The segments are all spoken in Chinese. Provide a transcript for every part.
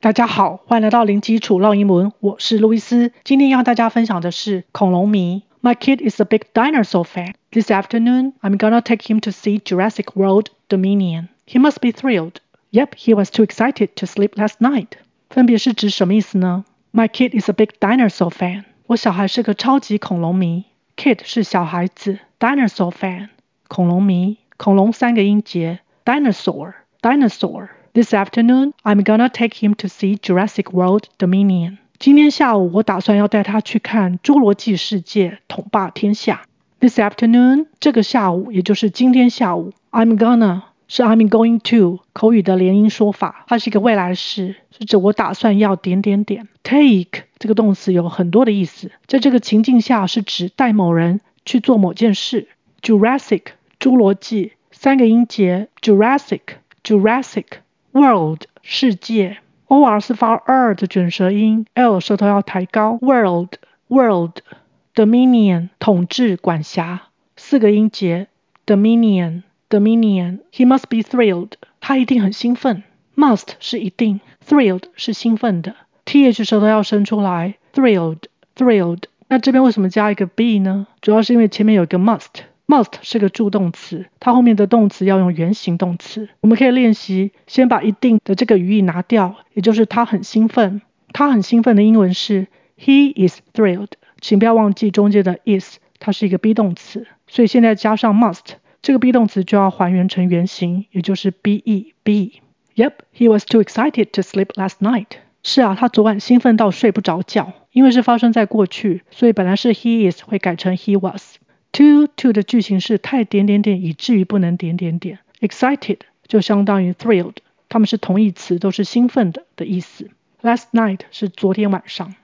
大家好，欢迎来到零基础绕英文，我是路易斯。今天要和大家分享的是恐龙迷。My kid is a big dinosaur fan. This afternoon, I'm gonna take him to see Jurassic World Dominion. He must be thrilled. Yep, he was too excited to sleep last night. 分别是指什么意思呢？My kid is a big dinosaur fan. 我小孩是个超级恐龙迷。Kid 是小孩子，dinosaur fan 恐龙迷，恐龙三个音节，dinosaur dinosaur。 This afternoon, I'm gonna take him to see Jurassic World Dominion. 今天下午我打算要带他去看《侏罗纪世界统霸天下》。This afternoon，这个下午也就是今天下午，I'm gonna 是 I'm going to 口语的连音说法，它是一个未来式，是指我打算要点点点。Take 这个动词有很多的意思，在这个情境下是指带某人去做某件事。Jurassic 侏罗纪三个音节，Jurassic Jurassic。World 世界，O-R 是发 R 的卷舌音，L 舌头要抬高。World World Dominion 统治管辖，四个音节。Dominion Dominion He must be thrilled 他一定很兴奋。Must 是一定，Thrilled 是兴奋的。Th 舌头要伸出来，Thrilled Thrilled 那这边为什么加一个 B 呢？主要是因为前面有一个 must。Must 是个助动词，它后面的动词要用原形动词。我们可以练习，先把一定的这个语义拿掉，也就是他很兴奋。他很兴奋的英文是 He is thrilled。请不要忘记中间的 is，它是一个 be 动词，所以现在加上 must，这个 be 动词就要还原成原形，也就是 be be。Yep, he was too excited to sleep last night。是啊，他昨晚兴奋到睡不着觉，因为是发生在过去，所以本来是 he is 会改成 he was。Too to 的句型是太点点点以至于不能点点点。Excited 就相当于 thrilled，它们是同义词，都是兴奋的的意思。Last night 是昨天晚上。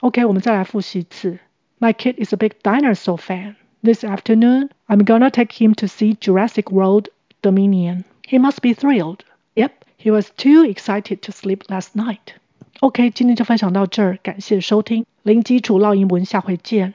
OK，我们再来复习一次。My kid is a big dinosaur fan. This afternoon, I'm gonna take him to see Jurassic World Dominion. He must be thrilled. Yep, he was too excited to sleep last night. OK，今天就分享到这儿，感谢收听零基础绕英文，下回见。